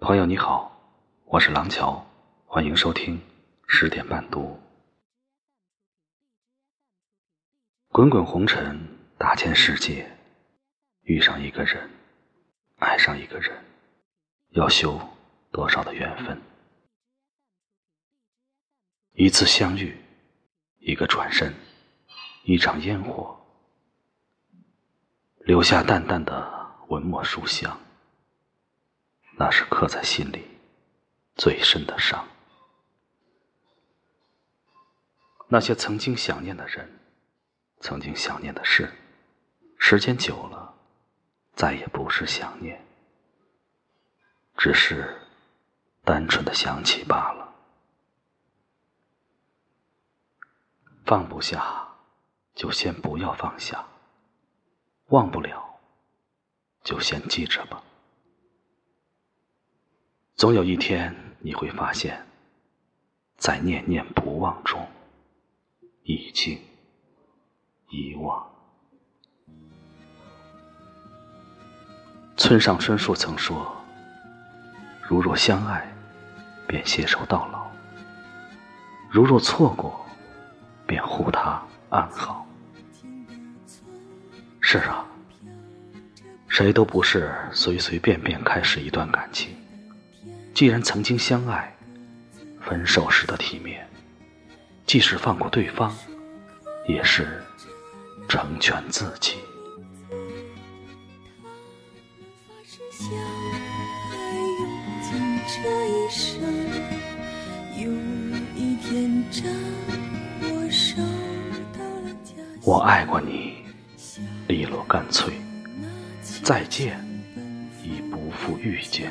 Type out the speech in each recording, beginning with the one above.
朋友你好，我是廊桥，欢迎收听十点半读。滚滚红尘，大千世界，遇上一个人，爱上一个人，要修多少的缘分？一次相遇，一个转身，一场烟火，留下淡淡的文墨书香。那是刻在心里最深的伤。那些曾经想念的人，曾经想念的事，时间久了，再也不是想念，只是单纯的想起罢了。放不下，就先不要放下；忘不了，就先记着吧。总有一天，你会发现，在念念不忘中，已经遗忘。村上春树曾说：“如若相爱，便携手到老；如若错过，便护他安好。”是啊，谁都不是随随便便开始一段感情。既然曾经相爱，分手时的体面，即使放过对方，也是成全自己。我爱过你，利落干脆，再见已不复遇见。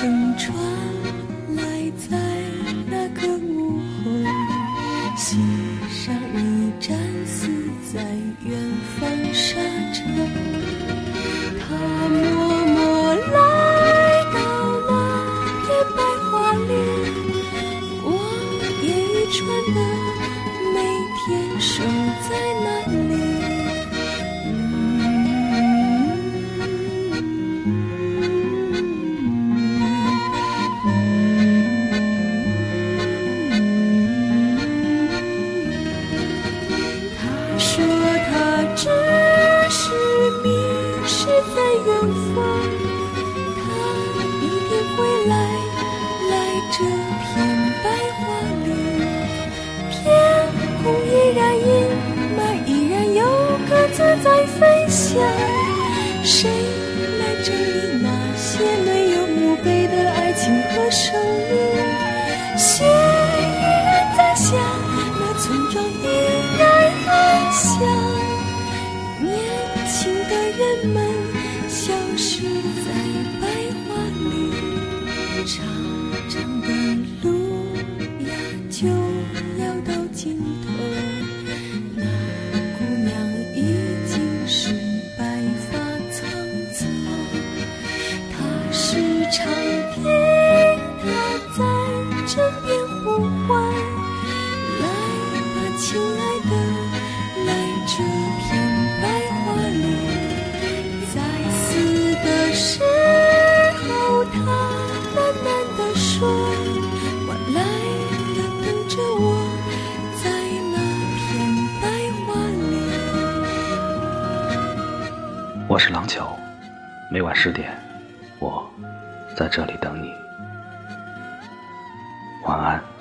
声传来在那个午后，写上一盏死在这片白桦林。天空依然阴霾，依然有鸽子在飞翔。谁枕边呼唤，来吧，亲爱的，来这片白桦林。在死的时候，他喃喃地说：“我来了，等着我，在那片白桦林。”我是廊桥，每晚十点，我。在这里等你，晚安。